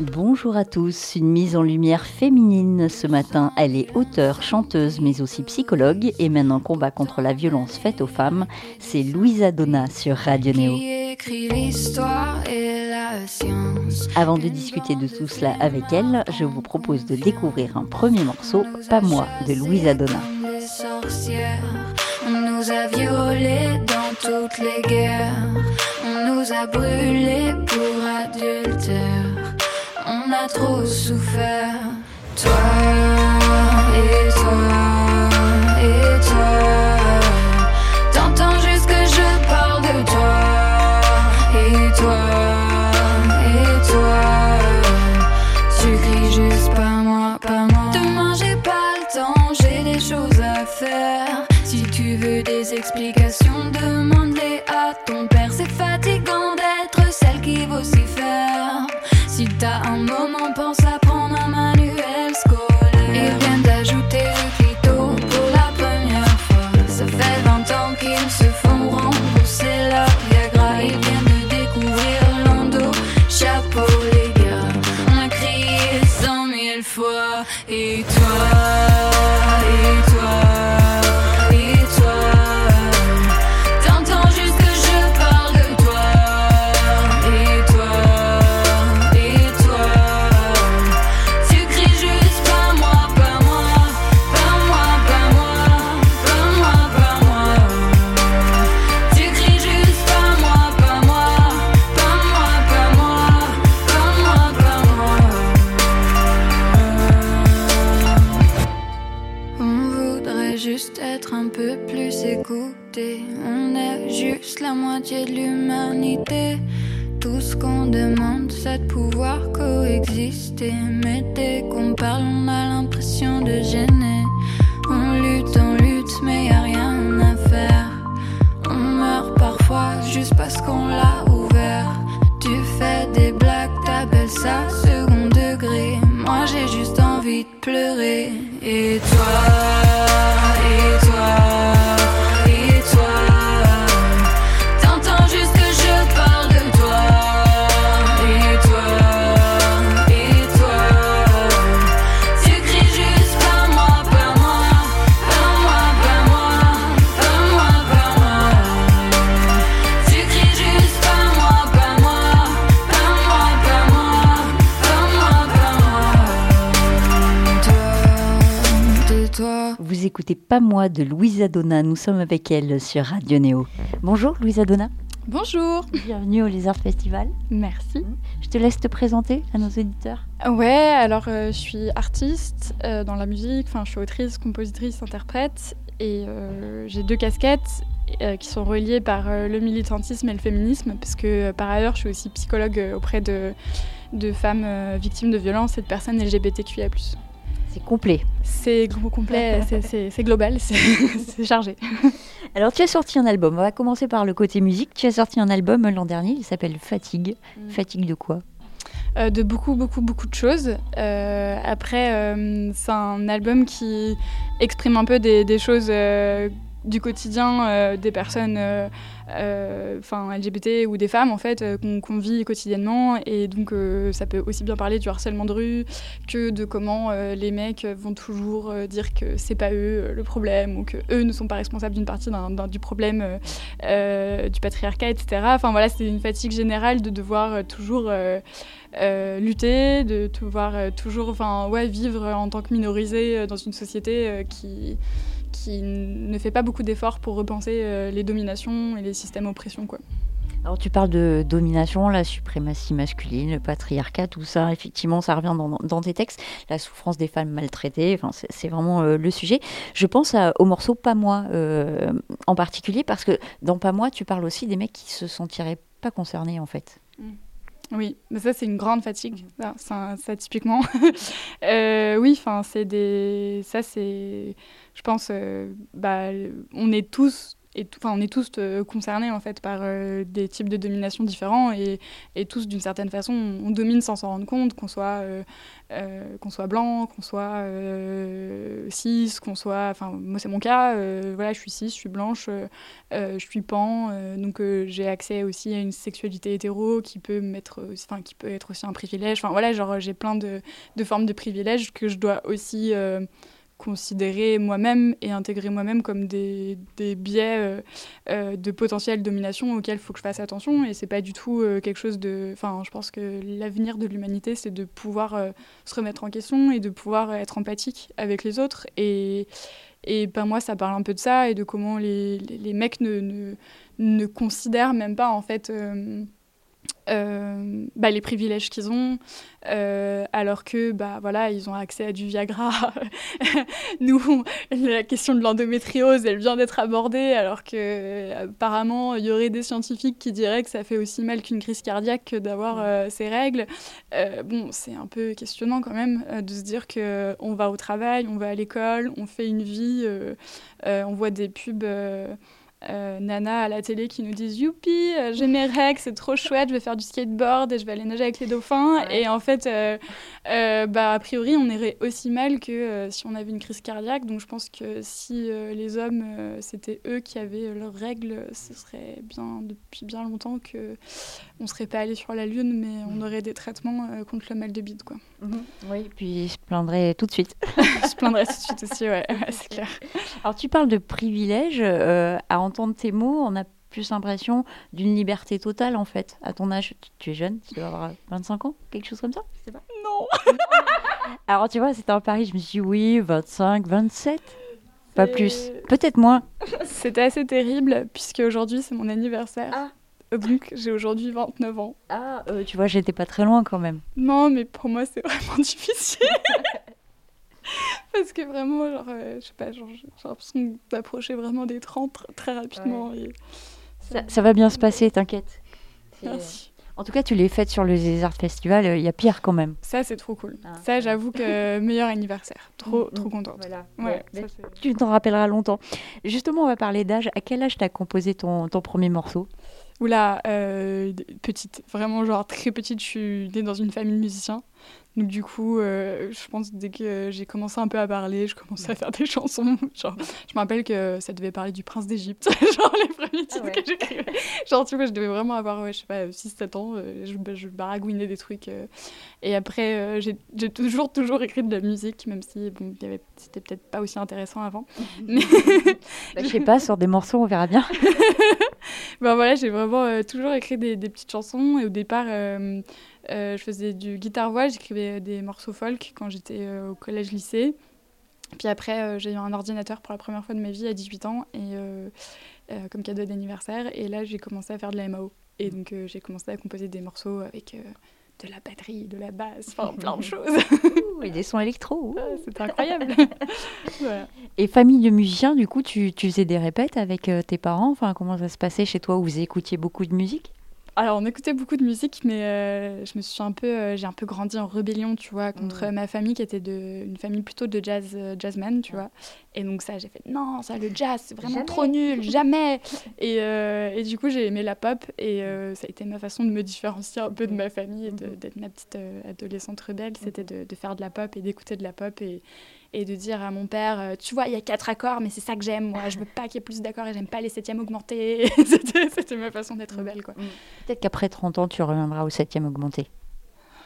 Bonjour à tous, une mise en lumière féminine ce matin. Elle est auteure, chanteuse, mais aussi psychologue et mène un combat contre la violence faite aux femmes. C'est Louisa Donna sur Radio Néo. Avant de discuter de tout cela avec elle, je vous propose de découvrir un premier morceau, Pas moi, de Louisa Donna. On nous a violés dans toutes les guerres. On nous a brûlés pour adultère. On a trop souffert. Toi et toi et toi. On est juste la moitié de l'humanité. Tout ce qu'on demande, c'est de pouvoir coexister. Mais dès qu'on parle, on a l'impression de gêner. On lutte, on lutte, mais y a rien à faire. On meurt parfois juste parce qu'on l'a ouvert. Tu fais des blagues, t'appelles ça second degré. Moi j'ai juste envie de pleurer. Et toi, et toi, écoutez Pas moi de Louisa Donna. Nous sommes avec elle sur Radio Néo. Bonjour Louisa Donna. Bonjour, Bienvenue au Lézard Festival. merci. Je te laisse te présenter à nos auditeurs. Ouais, alors euh, je suis artiste euh, dans la musique, enfin je suis autrice, compositrice, interprète et euh, j'ai deux casquettes qui sont reliées par le militantisme et le féminisme parce que par ailleurs je suis aussi psychologue auprès de, de femmes victimes de violences et de personnes LGBTQIA+. C'est complet. C'est complet, c'est- global, c'est chargé. Alors tu as sorti un album. On va commencer par le côté musique. Tu as sorti un album l'an dernier. Il s'appelle Fatigue. Mm. Fatigue de quoi? Euh, de beaucoup, beaucoup, beaucoup de choses. Euh, après, euh, c'est un album qui exprime un peu des, des choses du quotidien euh, des personnes euh, euh, LGBT ou des femmes en fait qu'on vit quotidiennement. Et donc ça peut aussi bien parler du harcèlement de rue que de comment les mecs vont toujours dire que c'est pas eux le problème ou que eux ne sont pas responsables d'une partie du problème du patriarcat etc enfin voilà c'est une fatigue générale de devoir toujours lutter, de euh, toujours enfin, ouais, vivre en tant que minorisé dans une société qui, qui ne fait pas beaucoup d'efforts pour repenser euh, les dominations et les systèmes d'oppression. Quoi. Alors tu parles de domination, la suprématie masculine, le patriarcat, tout ça, effectivement, ça revient dans, dans tes textes, la souffrance des femmes maltraitées, enfin, c'est vraiment euh, le sujet. Je pense à- au morceau Pas moi euh, en particulier, parce que dans Pas moi, tu parles aussi des mecs qui se sentiraient pas concernés en fait. Oui, mais ça c'est une grande fatigue, ça, ça, typiquement. Euh, oui, enfin c'est des, ça c'est, je pense, euh, bah, on est tous et enfin, on est tous euh, concernés en fait par euh, des types de domination différents et, et tous d'une certaine façon on domine sans s'en rendre compte, qu'on soit euh, qu'on soit blanc, qu'on soit cis, qu'on soit, enfin moi c'est mon cas, voilà je suis cis, je suis blanche, je suis pan, donc j'ai accès aussi à une sexualité hétéro qui peut mettre, enfin qui peut être aussi un privilège, enfin voilà genre j'ai plein de, de, formes de privilèges que je dois aussi considérer moi-même et intégrer moi-même comme des, des biais euh, euh, de potentielle domination auxquels il faut que je fasse attention. Et c'est pas du tout euh, quelque chose de enfin je pense que l'avenir de l'humanité c'est de pouvoir se remettre en question et de pouvoir être empathique avec les autres. Et et ben moi ça parle un peu de ça et de comment les, les, les mecs ne, ne, ne, considèrent même pas en fait euh, bah, les privilèges qu'ils ont, euh, alors que bah, voilà, ils ont accès à du Viagra. Nous, la question de l'endométriose, elle vient d'être abordée, alors que apparemment il y aurait des scientifiques qui diraient que ça fait aussi mal qu'une crise cardiaque d'avoir euh, ces règles. bon, c'est un peu questionnant quand même de se dire que on va au travail, on va à l'école, on fait une vie, on voit des pubs. Euh, Nana à la télé qui nous disent Youpi, euh, j'ai mes règles, c'est trop chouette, je vais faire du skateboard et je vais aller nager avec les dauphins. Et en fait, euh, bah, a priori, on irait aussi mal que si on avait une crise cardiaque. Donc je pense que si les hommes, c'était eux qui avaient leurs règles, ce serait bien depuis bien longtemps que on serait pas allé sur la Lune, mais on aurait des traitements contre le mal de bide. Quoi. Mhm. Oui, puis je se plaindrait tout de suite. je plaindrais tout de suite aussi, ouais, c'est clair. Alors tu parles de privilèges à entendre tes mots, on a plus l'impression d'une liberté totale en fait. À ton âge, tu es jeune, tu dois avoir 25 ans, quelque chose comme ça Je pas. Non Alors tu vois, c'était en Paris, je me suis dit oui, 25, 27 Pas plus. Peut-être moins. C'était assez terrible, puisque aujourd'hui c'est mon anniversaire. Ah. Donc j'ai aujourd'hui 29 ans. Ah, euh, tu vois, j'étais pas très loin quand même. Non, mais pour moi c'est vraiment difficile. Parce que vraiment, genre, euh, je sais pas, j'ai l'impression d'approcher vraiment des 30 très rapidement. ça, va bien se passer, t'inquiète. Merci. En tout cas, tu l'es faite sur le Desert Festival, il y a pire quand même. Ça, c'est trop cool. Ah, ça, j'avoue que meilleur anniversaire. Trop, mm, trop mm. contente. Voilà. Ouais, tu t'en rappelleras longtemps. Justement, on va parler d'âge. À quel âge t'as composé ton, ton premier morceau? Oula, euh, petite, vraiment genre très petite, je suis née dans une famille de musiciens. Donc du coup, euh, je pense dès que j'ai commencé un peu à parler, je commençais à faire des chansons. Genre, je me rappelle que ça devait parler du prince d'Égypte, genre les premiers titres ah que j'écrivais. Genre, tu vois, je devais vraiment avoir, ouais, je sais pas, 6-7 ans, euh, je, bah, je, baragouinais des trucs. Euh. et après, j'ai toujours, toujours écrit de la musique, même si bon, c'était peut-être pas aussi intéressant avant. Mais... bah, je sais pas, sur des morceaux, on verra bien. ben voilà, j'ai vraiment toujours écrit des, des, petites chansons. Et au départ, euh, je faisais du guitare-voix, j'écrivais des morceaux folk quand j'étais euh, au collège-lycée. Puis après, euh, j'ai eu un ordinateur pour la première fois de ma vie à 18 ans et, comme cadeau d'anniversaire. Et là, j'ai commencé à faire de la MAO. Et donc, j'ai commencé à composer des morceaux avec de la batterie, de la basse, enfin plein de choses. et des sons électro. Ah, c'est incroyable. Et famille de musiciens, du coup, tu, tu faisais des répètes avec tes parents? Enfin, comment ça se passait chez toi? Où vous écoutiez beaucoup de musique? Alors, on écoutait beaucoup de musique, mais euh, je me suis un peu, euh, j'ai un peu grandi en rébellion, tu vois, contre mm. ma famille qui était de, une famille plutôt de jazz, euh, jazzman, tu vois. Et donc ça, j'ai fait non, ça, le jazz, c'est vraiment trop nul, jamais. Et, et, du coup, j'ai aimé la pop, et ça a été ma façon de me différencier un peu de ma famille et mm-hmm. d'être ma petite adolescente rebelle, c'était de, de, faire de la pop et d'écouter de la pop et et de dire à mon père, euh, tu vois, il y a quatre accords, mais c'est ça que j'aime, moi, je veux pas qu'il y ait plus d'accords et j'aime pas les septièmes augmentés. C'était ma façon d'être belle, quoi. Mm. Peut-être qu'après 30 ans, tu reviendras au septième augmenté.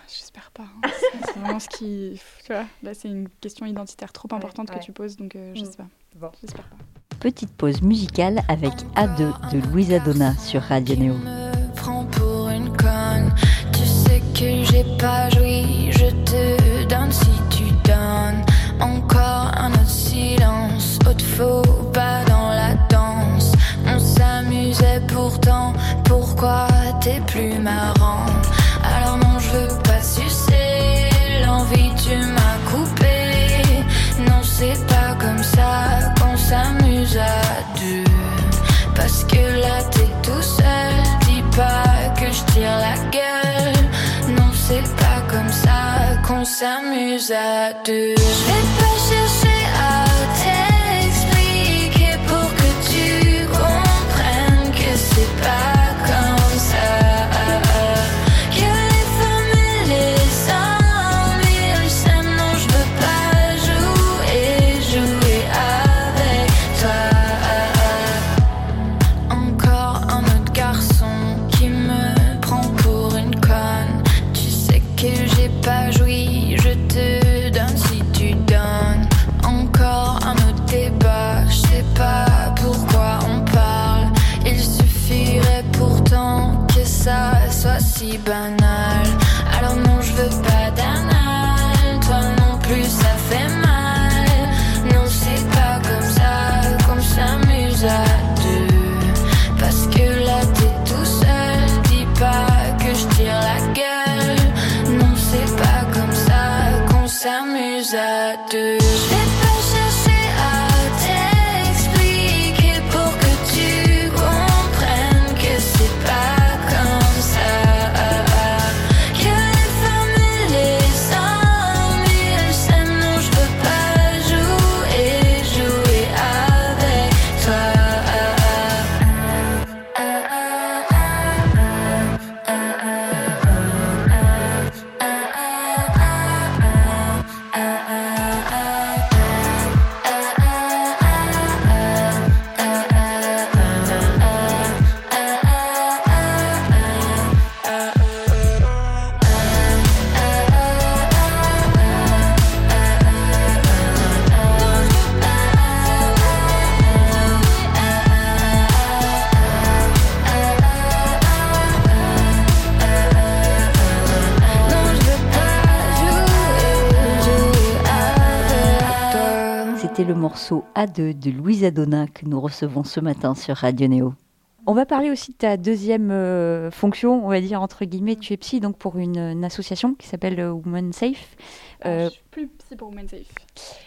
J'espère pas. Hein. C'est vraiment ce qui. Tu vois, là, c'est une question identitaire trop importante que tu poses, donc euh, je mm. sais pas. Bon. J'espère pas. Petite pause musicale avec A2 de Louisa Donna sur Radio Néo. Me prends pour une conne. Tu sais que j'ai pas joui, je te donne si tu donnes. Encore un autre silence, autre faux pas dans la danse. On s'amusait pourtant, pourquoi t'es plus marrant? on s'amuse à deux. Je vais pas chercher à t'expliquer pour que tu comprennes que c'est pas. Morceau A2 de Louise Adona que nous recevons ce matin sur Radio Néo. On va parler aussi de ta deuxième euh, fonction, on va dire entre guillemets. Tu es psy donc pour une, association qui s'appelle euh, Women Safe. Euh, je suis plus psy pour Women Safe.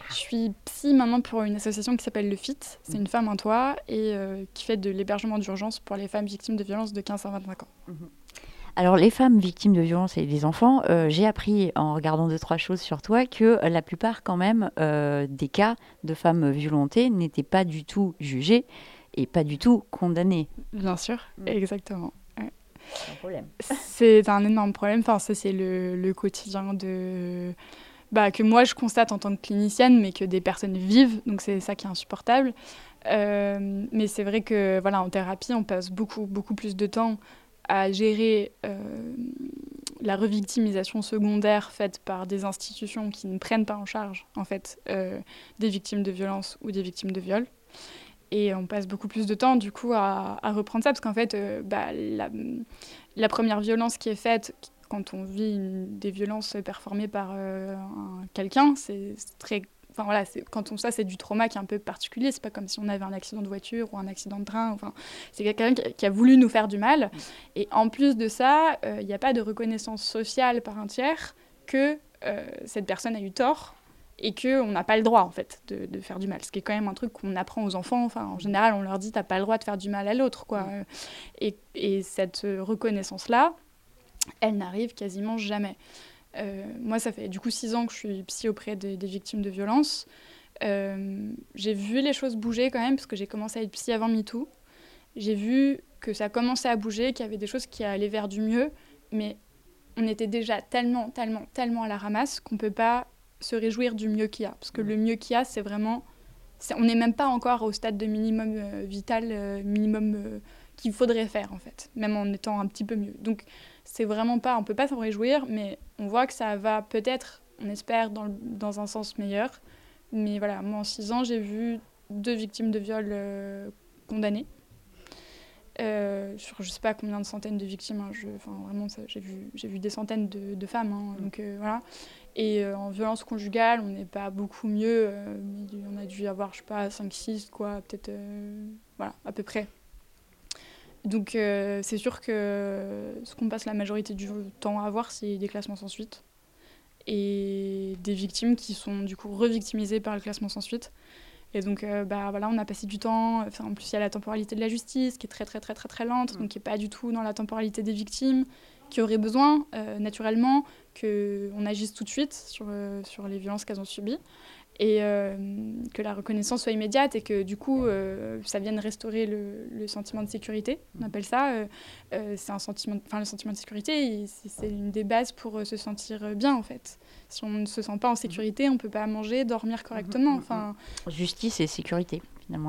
Je suis psy maintenant pour une association qui s'appelle Le FIT. C'est une femme en toi et qui fait de l'hébergement d'urgence pour les femmes victimes de violences de 15 à 25 ans. Mhm. Alors, les femmes victimes de violences et les enfants, euh, j'ai appris en regardant deux, trois choses sur toi que la plupart, quand même, euh, des cas de femmes violentées n'étaient pas du tout jugés et pas du tout condamnés. Bien sûr, mm. exactement. C'est un un énorme problème. Enfin, ça, c'est le, quotidien de. Bah, que moi, je constate en tant que clinicienne, mais que des personnes vivent. Donc, c'est ça qui est insupportable. Euh, mais c'est vrai que, voilà, en thérapie, on passe beaucoup, beaucoup plus de temps à gérer euh, la revictimisation secondaire faite par des institutions qui ne prennent pas en charge en fait euh, des victimes de violence ou des victimes de viol. Et on passe beaucoup plus de temps du coup à, reprendre ça parce qu'en fait euh, bah, la, première violence qui est faite quand on vit des violences performées par quelqu'un, c'est très Enfin voilà, quand on ça, c'est du trauma qui est un peu particulier. C'est pas comme si on avait un accident de voiture ou un accident de train. Enfin, c'est quelqu'un qui, a voulu nous faire du mal. Mm. Et en plus de ça, euh, il n'y a pas de reconnaissance sociale par un tiers que euh, cette personne a eu tort et qu'on n'a pas le droit en fait de, faire du mal. Ce qui est quand même un truc qu'on apprend aux enfants. Enfin, en général, on leur dit t'as pas le droit de faire du mal à l'autre, quoi. Mm. Et, et, cette reconnaissance là, elle n'arrive quasiment jamais. Euh, moi, ça fait du coup six ans que je suis psy auprès des, victimes de violences. Euh, j'ai vu les choses bouger quand même, parce que j'ai commencé à être psy avant MeToo. J'ai vu que ça commençait à bouger, qu'il y avait des choses qui allaient vers du mieux, mais on était déjà tellement, tellement, tellement à la ramasse qu'on ne peut pas se réjouir du mieux qu'il y a. Parce que le mieux qu'il y a, c'est vraiment... on n'est même pas encore au stade de minimum euh, vital, minimum qu'il faudrait faire, en fait, même en étant un petit peu mieux. Donc, c'est vraiment pas, on peut pas s'en réjouir, mais on voit que ça va peut-être, on espère, dans, dans, un sens meilleur. Mais voilà, moi en six ans, j'ai vu deux victimes de viol euh, condamnées. Euh, sur je sais pas combien de centaines de victimes, hein, je, vraiment j'ai vu, vu des centaines de, de femmes, hein, donc euh, voilà. Et en violence conjugale, on n'est pas beaucoup mieux, on a dû avoir, je sais pas, 5-6, quoi, peut-être, voilà, à peu près. Donc euh, c'est sûr que ce qu'on passe la majorité du temps à voir, c'est des classements sans suite et des victimes qui sont du coup revictimisées par le classement sans suite. Et donc euh, bah voilà, on a passé du temps. Enfin, en plus, il y a la temporalité de la justice qui est très très très très très lente, mm. donc qui est pas du tout dans la temporalité des victimes, qui auraient besoin euh, naturellement qu'on agisse tout de suite sur, sur les violences qu'elles ont subies. Et que la reconnaissance soit immédiate et que du coup ça vienne restaurer le, sentiment de sécurité. On appelle ça. c'est un sentiment, enfin le sentiment de sécurité, c'est une des bases pour se sentir bien en fait. Si on ne se sent pas en sécurité, on ne peut pas manger, dormir correctement. Enfin, justice et sécurité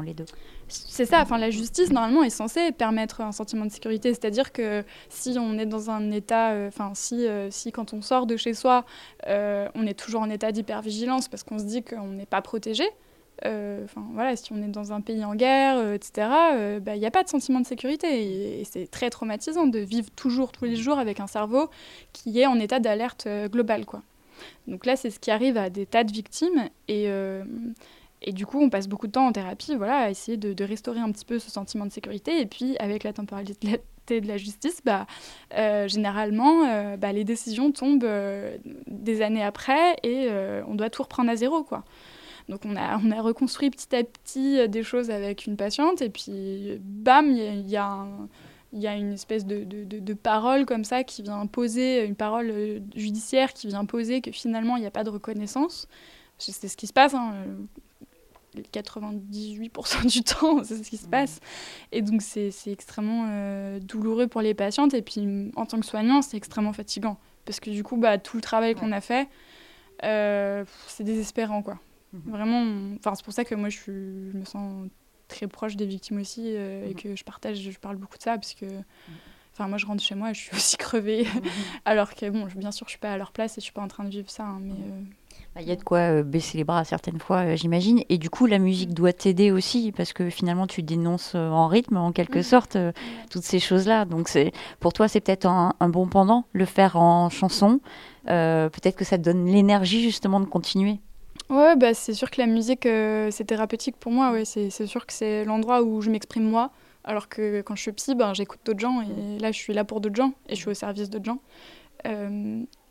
les deux. C'est ça, enfin la justice normalement est censée permettre un sentiment de sécurité, c'est-à-dire que si on est dans un état, euh, enfin si, euh, si quand on sort de chez soi, euh, on est toujours en état d'hypervigilance parce qu'on se dit qu'on n'est pas protégé, enfin voilà, si on est dans un pays en guerre, etc., bah, il n'y a pas de sentiment de sécurité et, et c'est très traumatisant de vivre toujours tous les jours avec un cerveau qui est en état d'alerte globale quoi. Donc là, c'est ce qui arrive à des tas de victimes et et du coup, on passe beaucoup de temps en thérapie voilà, à essayer de, restaurer un petit peu ce sentiment de sécurité. Et puis, avec la temporalité de la justice, bah, euh, généralement, euh, bah, les décisions tombent euh, des années après et on doit tout reprendre à zéro. Quoi. Donc, on a, on a reconstruit petit à petit des choses avec une patiente. Et puis, bam, il y, a il y a une espèce de, de, de, parole comme ça qui vient poser, une parole judiciaire qui vient poser que finalement il n'y a pas de reconnaissance. C'est ce qui se passe. Hein. 98% du temps, c'est ce qui se passe. Et donc, c'est extrêmement euh, douloureux pour les patientes. Et puis, en tant que soignant, c'est extrêmement fatigant. Parce que du coup, bah, tout le travail qu'on a fait, euh, c'est désespérant, quoi. Mhm. Vraiment, enfin, c'est pour ça que moi, je, suis, je, me sens très proche des victimes aussi euh, et mhm. que je partage, je parle beaucoup de ça, parce que... Mhm. Enfin, moi, je rentre chez moi et je suis aussi crevée. Alors que, bon, bien sûr, je suis pas à leur place et je suis pas en train de vivre ça, hein, mais... Bah, il y a de quoi euh, baisser les bras certaines fois, euh, j'imagine. Et du coup, la musique doit t'aider aussi, parce que finalement, tu dénonces euh, en rythme, en quelque sorte, toutes ces choses-là. Donc, pour toi, c'est peut-être un, bon pendant, le faire en chanson. peut-être que ça te donne l'énergie, justement, de continuer. Ouais, bah, c'est sûr que la musique, c'est thérapeutique pour moi. Ouais. C'est, sûr que c'est l'endroit où je m'exprime moi. Alors que quand je suis psy, ben, j'écoute d'autres gens. Et là, je suis là pour d'autres gens. Et je suis au service d'autres gens.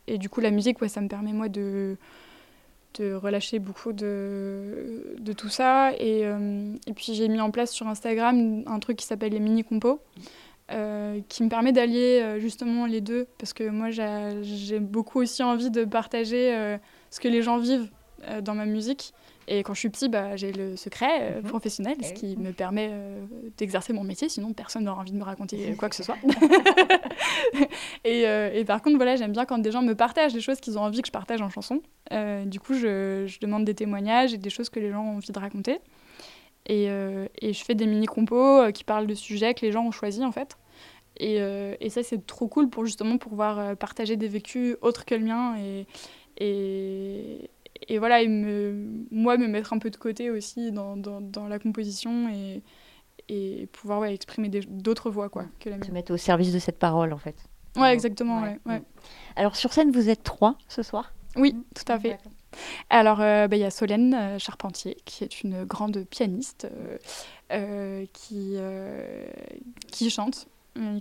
et du coup, la musique, ça me permet, moi, de de relâcher beaucoup de, de tout ça. Et, euh, et puis j'ai mis en place sur Instagram un truc qui s'appelle les mini-compos, euh, qui me permet d'allier euh, justement les deux, parce que moi j'ai beaucoup aussi envie de partager ce que les gens vivent dans ma musique. Et quand je suis petit, bah, j'ai le secret euh, mhm. professionnel, ce qui me permet euh, d'exercer mon métier, sinon personne n'aura envie de me raconter quoi que ce soit. et, euh, et, par contre, voilà, j'aime bien quand des gens me partagent des choses qu'ils ont envie que je partage en chanson. du coup, je, je, demande des témoignages et des choses que les gens ont envie de raconter. Et, et je fais des mini-compos qui parlent de sujets que les gens ont choisis, en fait. Et, et ça, c'est trop cool pour justement pouvoir partager des vécus autres que le mien et, et, et voilà, et me, moi, me mettre un peu de côté aussi dans, dans, dans la composition et, et pouvoir ouais, exprimer d'autres voix quoi, que la Se mettre au service de cette parole, en fait. Ouais, exactement. Ouais. ouais, Alors, sur scène, vous êtes trois ce soir? Oui, mmh. tout à fait. Alors, euh, bah, il y a Solène euh, Charpentier, qui est une grande pianiste euh, qui, qui chante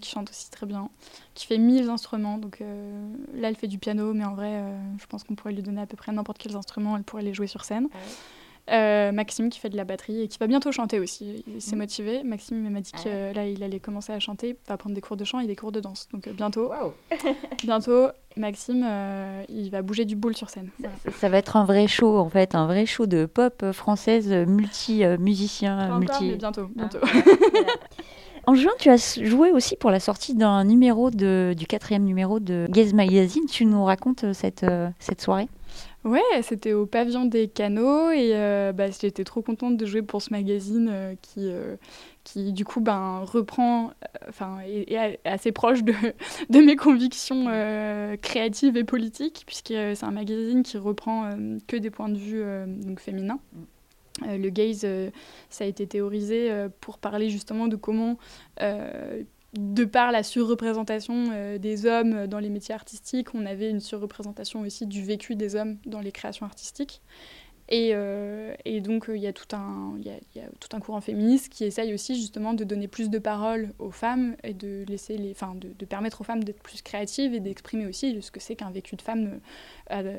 qui chante aussi très bien, qui fait mille instruments. Donc euh, là, elle fait du piano, mais en vrai, euh, je pense qu'on pourrait lui donner à peu près n'importe quels instruments, elle pourrait les jouer sur scène. Maxime qui fait de la batterie et qui va bientôt chanter aussi. Il s'est mm. motivé. Maxime m'a dit ah que là, il allait commencer à chanter, va prendre des cours de chant et des cours de danse. Donc bientôt, bientôt, Maxime, il va bouger du boule sur scène. Ça, va être un vrai show en fait, un vrai show de pop française multi musicien, multi. mais bientôt, bientôt. Ah, En juin, tu as joué aussi pour la sortie d'un numéro de, du quatrième numéro de Gaze Magazine. Tu nous racontes euh, cette, euh, cette soirée? Ouais, c'était au pavillon des canaux et euh, bah, j'étais trop contente de jouer pour ce magazine qui, qui du coup ben, reprend, enfin est, assez proche de, de mes convictions créatives et politiques puisque c'est un magazine qui reprend que des points de vue donc féminins. Euh, le gaze, euh, ça a été théorisé euh, pour parler justement de comment, de par la surreprésentation des hommes dans les métiers artistiques, on avait une surreprésentation aussi du vécu des hommes dans les créations artistiques. Et, euh, et, donc, il y, a tout un, y, y a tout un courant féministe qui essaye aussi justement de donner plus de parole aux femmes et de, laisser les, enfin, de, permettre aux femmes d'être plus créatives et d'exprimer aussi ce que c'est qu'un vécu de femme euh,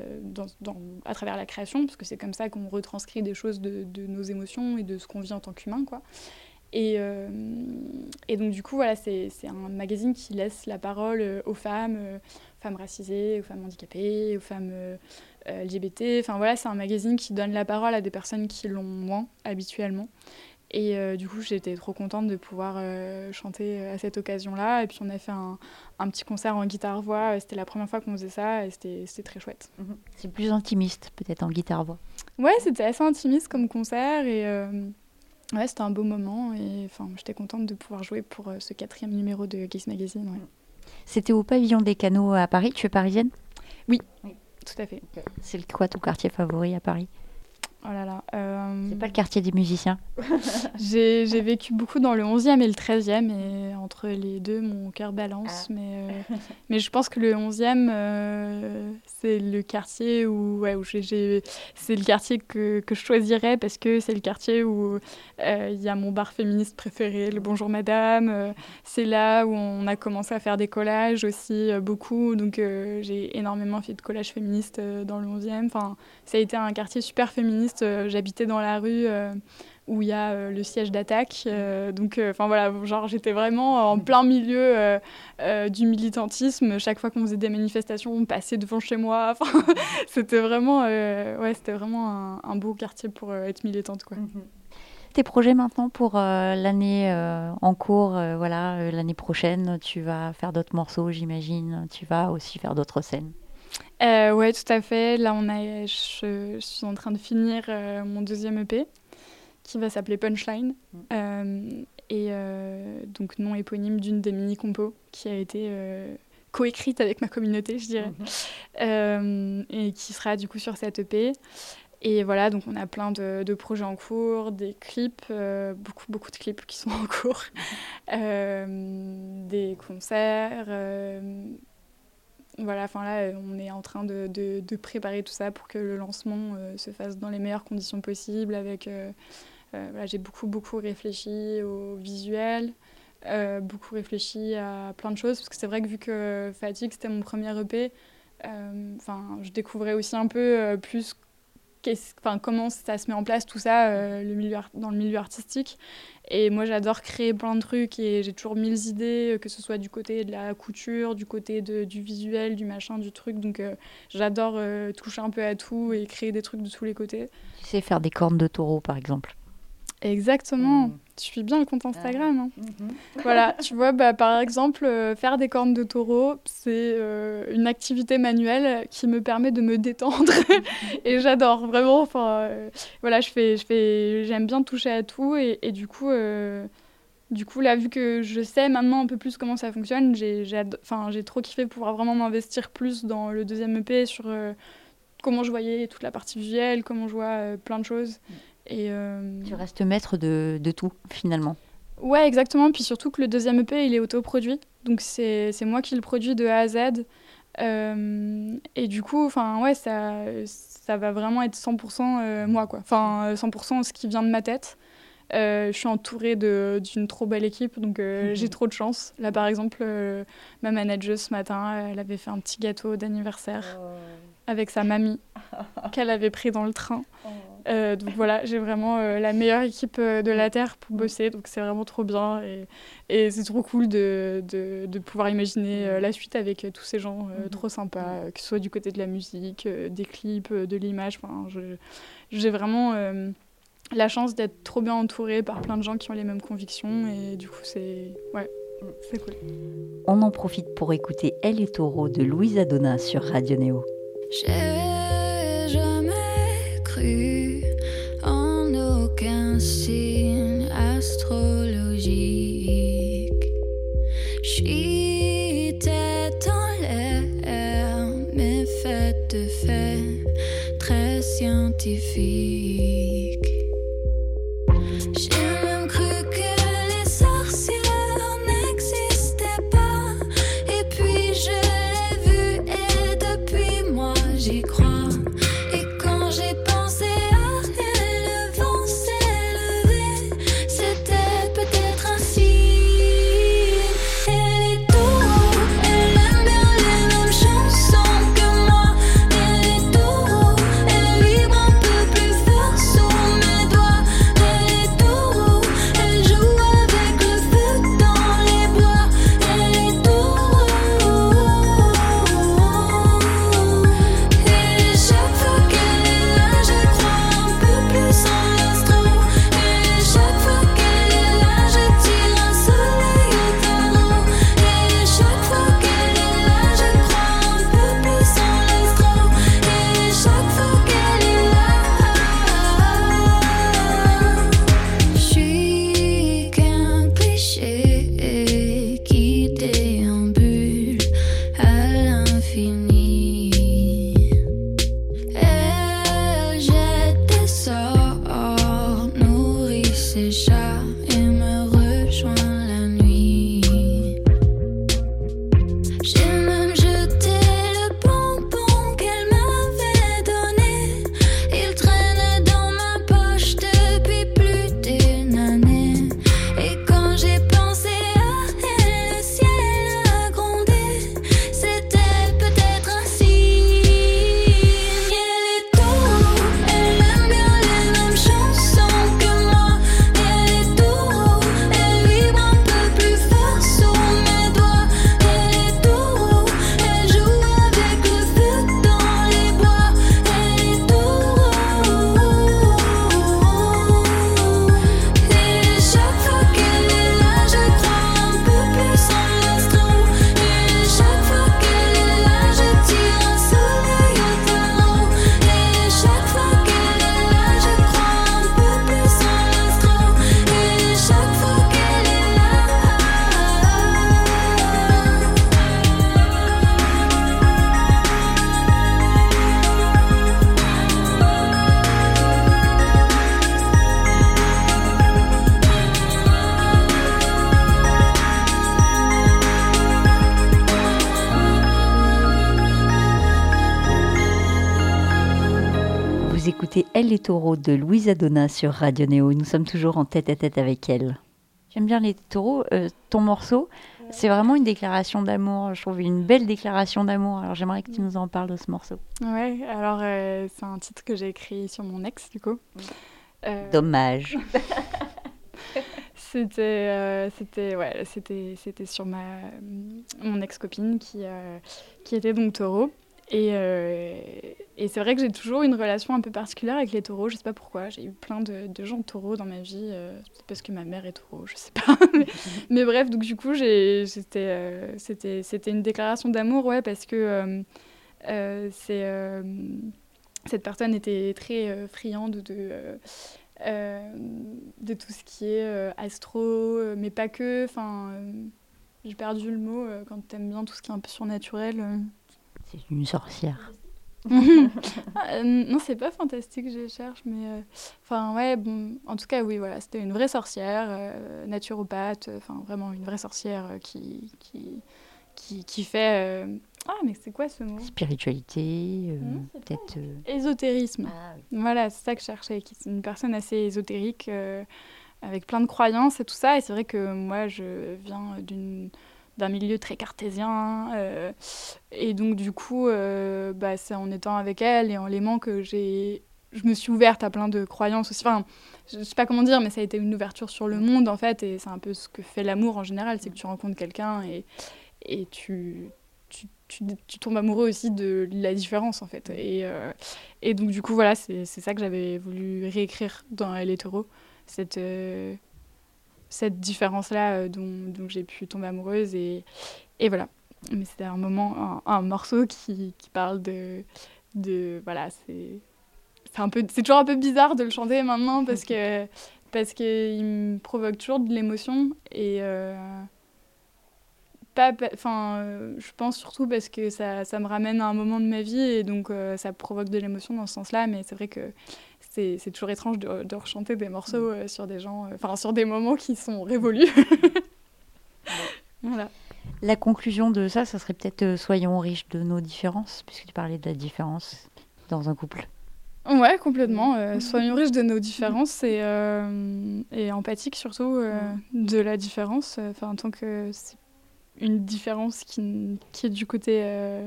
à travers la création, parce que c'est comme ça qu'on retranscrit des choses de, nos émotions et de ce qu'on vit en tant qu'humain. Quoi. Et, et donc, du coup, voilà, c'est un magazine qui laisse la parole aux femmes, femmes racisées, aux femmes handicapées, aux femmes LGBT. Enfin, voilà, c'est un magazine qui donne la parole à des personnes qui l'ont moins habituellement. Et euh, du coup, j'étais trop contente de pouvoir euh, chanter à cette occasion-là. Et puis, on a fait un, un petit concert en guitare-voix. C'était la première fois qu'on faisait ça et c'était très chouette. Mhm. C'est plus intimiste, peut-être, en guitare-voix. Ouais, c'était assez intimiste comme concert. Et euh, ouais, c'était un beau moment. Et enfin, j'étais contente de pouvoir jouer pour ce quatrième numéro de Kiss Magazine. Ouais. C'était au pavillon des canaux à Paris. Tu es parisienne? Oui, oui, tout à fait. C'est quoi ton quartier favori à Paris Oh là là. Euh, c'est pas le quartier des musiciens J'ai vécu beaucoup dans le 11e et le 13e, et entre les deux, mon cœur balance. Ah. Mais, euh, mais je pense que le 11e, euh, c'est le quartier où, ouais, où j'ai. C'est le quartier que, que, je choisirais parce que c'est le quartier où il y a mon bar féministe préféré, le Bonjour Madame. c'est là où on a commencé à faire des collages aussi, beaucoup. Donc j'ai énormément fait de collages féministes dans le 11e. Enfin, ça a été un quartier super féministe euh, j'habitais dans la rue euh, où il y a euh, le siège d'attaque. donc, enfin voilà, genre j'étais vraiment en plein milieu du militantisme. Chaque fois qu'on faisait des manifestations, on passait devant chez moi. c'était vraiment, ouais, c'était vraiment un, beau quartier pour être militante, quoi. Mhm. Tes projets maintenant pour l'année en cours, voilà, l'année prochaine, tu vas faire d'autres morceaux, j'imagine. Tu vas aussi faire d'autres scènes. Euh, ouais, tout à fait. Là, on a, je, suis en train de finir euh, mon deuxième EP qui va s'appeler Punchline. Mm. Euh, et euh, donc, nom éponyme d'une des mini-compos qui a été coécrite avec ma communauté, je dirais. Mm-hmm. et qui sera du coup sur cette EP. Et voilà, donc on a plein de, de projets en cours, des clips, beaucoup, beaucoup de clips qui sont en cours, des concerts voilà, enfin là, on est en train de, de, préparer tout ça pour que le lancement euh, se fasse dans les meilleures conditions possibles. Avec, euh, euh, voilà, j'ai beaucoup beaucoup réfléchi au visuel, beaucoup réfléchi à plein de choses parce que c'est vrai que vu que Fatigue c'était mon premier EP, enfin, je découvrais aussi un peu plus enfin, comment ça se met en place tout ça euh, le milieu dans le milieu artistique. Et moi, j'adore créer plein de trucs et j'ai toujours mille idées, euh, que ce soit du côté de la couture, du côté de, du visuel, du machin, du truc. Donc, euh, j'adore toucher un peu à tout et créer des trucs de tous les côtés. Tu sais faire des cornes de taureau, par exemple Exactement. Mm. Tu suis bien le compte Instagram. Hein. Mm-hmm. voilà, tu vois, bah, par exemple, euh, faire des cornes de taureau, c'est euh, une activité manuelle qui me permet de me détendre. et j'adore, vraiment. Enfin, euh, voilà, je fais, je fais, j'aime bien toucher à tout. Et, et du coup, du coup, là, vu que je sais maintenant un peu plus comment ça fonctionne, j'ai, j'ai trop kiffé pouvoir vraiment m'investir plus dans le deuxième EP sur comment je voyais toute la partie visuelle, comment je vois plein de choses. Et, euh, Tu restes maître de, de, tout, finalement. Ouais, exactement. Puis surtout que le deuxième EP, il est autoproduit. Donc c'est moi qui le produis de A à Z. Euh, et du coup, enfin ouais, ça, ça va vraiment être 100% euh, moi, quoi. Enfin, 100% ce qui vient de ma tête. je suis entourée d'une trop belle équipe, donc mhm. j'ai trop de chance. Là, par exemple, ma manager ce matin, elle avait fait un petit gâteau d'anniversaire oh. avec sa mamie qu'elle avait pris dans le train. Oh. Euh, donc voilà, j'ai vraiment euh, la meilleure équipe euh, de la Terre pour bosser, donc c'est vraiment trop bien et, et c'est trop cool de, de, de pouvoir imaginer la suite avec tous ces gens mhm. trop sympas, que ce soit du côté de la musique, des clips, de l'image. Enfin, j'ai vraiment la chance d'être trop bien entourée par plein de gens qui ont les mêmes convictions et du coup c'est ouais, c'est cool. On en profite pour écouter Elle est taureau de Louise Adona sur Radio Néo. J'ai jamais cru les taureaux de Louise Adona sur Radio Néo. Nous sommes toujours en tête à tête avec elle. J'aime bien les taureaux. Euh, ton morceau, c'est vraiment une déclaration d'amour. Je trouve une belle déclaration d'amour. Alors j'aimerais que tu nous en parles de ce morceau. Ouais, alors euh, c'est un titre que j'ai écrit sur mon ex, du coup. Euh, Dommage. C'était, euh, c'était, ouais, c'était, c'était sur ma, mon ex-copine qui, euh, qui était donc taureau. Et, euh, et c'est vrai que j'ai toujours une relation un peu particulière avec les taureaux. Je sais pas pourquoi. J'ai eu plein de, de gens taureaux dans ma vie. euh, parce que ma mère est taureau, je sais pas. mais, bref, donc du coup, euh, c'était, une déclaration d'amour, ouais, parce que euh, cette personne était très friande de. de tout ce qui est astro, mais pas que. Enfin, j'ai perdu le mot quand t'aimes bien tout ce qui est un peu surnaturel. C'est une sorcière. Ah, euh, non, c'est pas fantastique, je cherche, mais euh, enfin ouais, bon, en tout cas oui, voilà, c'était une vraie sorcière, euh, naturopathe, enfin vraiment une vraie sorcière qui qui qui, qui fait ah mais c'est quoi ce mot? Spiritualité, peut-être. Ésotérisme. Voilà, c'est ça que je cherchais, qui est une personne assez ésotérique, avec plein de croyances et tout ça. Et c'est vrai que moi, je viens d'une d'un milieu très cartésien. euh, et donc, du coup, euh, bah, c'est en étant avec elle et en l'aimant que j'ai... Je me suis ouverte à plein de croyances aussi. Enfin, je sais pas comment dire, mais ça a été une ouverture sur le monde, en fait. Et c'est un peu ce que fait l'amour en général, c'est que tu rencontres quelqu'un et, et tu, tu, tu, tombes amoureux aussi de la différence, en fait. Et, euh, et donc, du coup, voilà, c'est ça que j'avais voulu réécrire dans Elle est taureau. Cette, cette différence-là euh, dont, j'ai pu tomber amoureuse. Et, voilà. Mais c'était un moment, un, morceau qui, parle de. voilà, c'est. C'est toujours un peu bizarre de le chanter maintenant parce que parce qu'il me provoque toujours de l'émotion et euh, pas, enfin, je pense surtout parce que ça, ça me ramène à un moment de ma vie et donc euh, ça provoque de l'émotion dans ce sens-là. Mais c'est vrai que c'est c'est toujours étrange de, de rechanter des morceaux euh, sur des gens, euh, enfin sur des moments qui sont révolus. voilà. La conclusion de ça, ça serait peut-être euh, soyons riches de nos différences, puisque tu parlais de la différence dans un couple. Ouais, complètement. euh, soyons riches de nos différences et, euh, et empathiques surtout euh, de la différence. Enfin, en tant que c'est une différence qui, qui est du côté euh,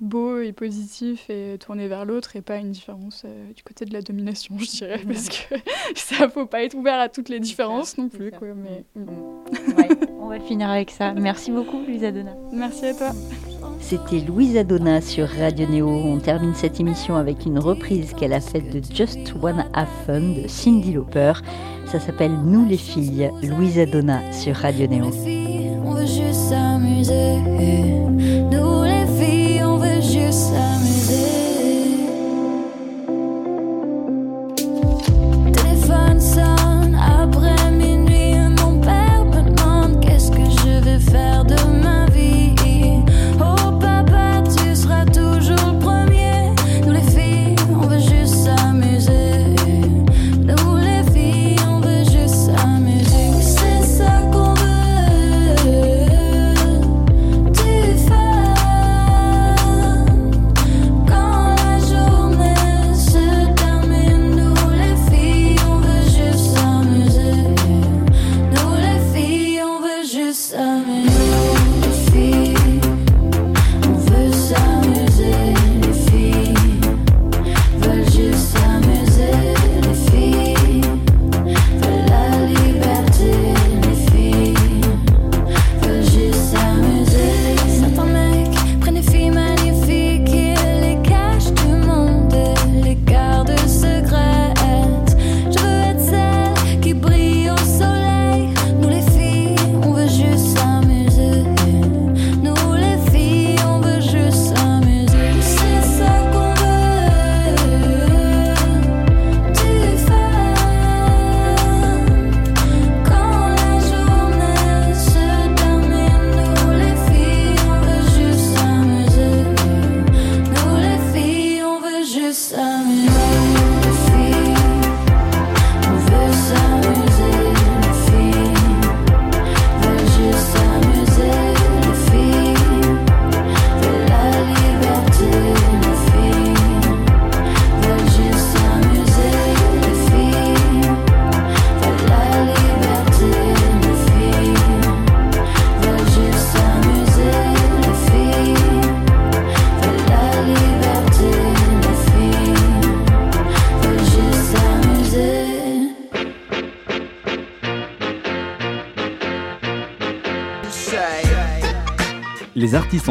beau et positif et tourné vers l'autre et pas une différence euh, du côté de la domination, je dirais, parce que ça faut pas être ouvert à toutes les différences non plus. Quoi, mais bon. On va finir avec ça. Merci beaucoup, Louisa Donna. Merci à toi. C'était Louisa Donna sur Radio Néo. On termine cette émission avec une reprise qu'elle a faite de Just Wanna Have Fun de Cindy Lauper. Ça s'appelle Nous les filles, Louisa Donna sur Radio Néo. Les filles, on veut juste s'amuser.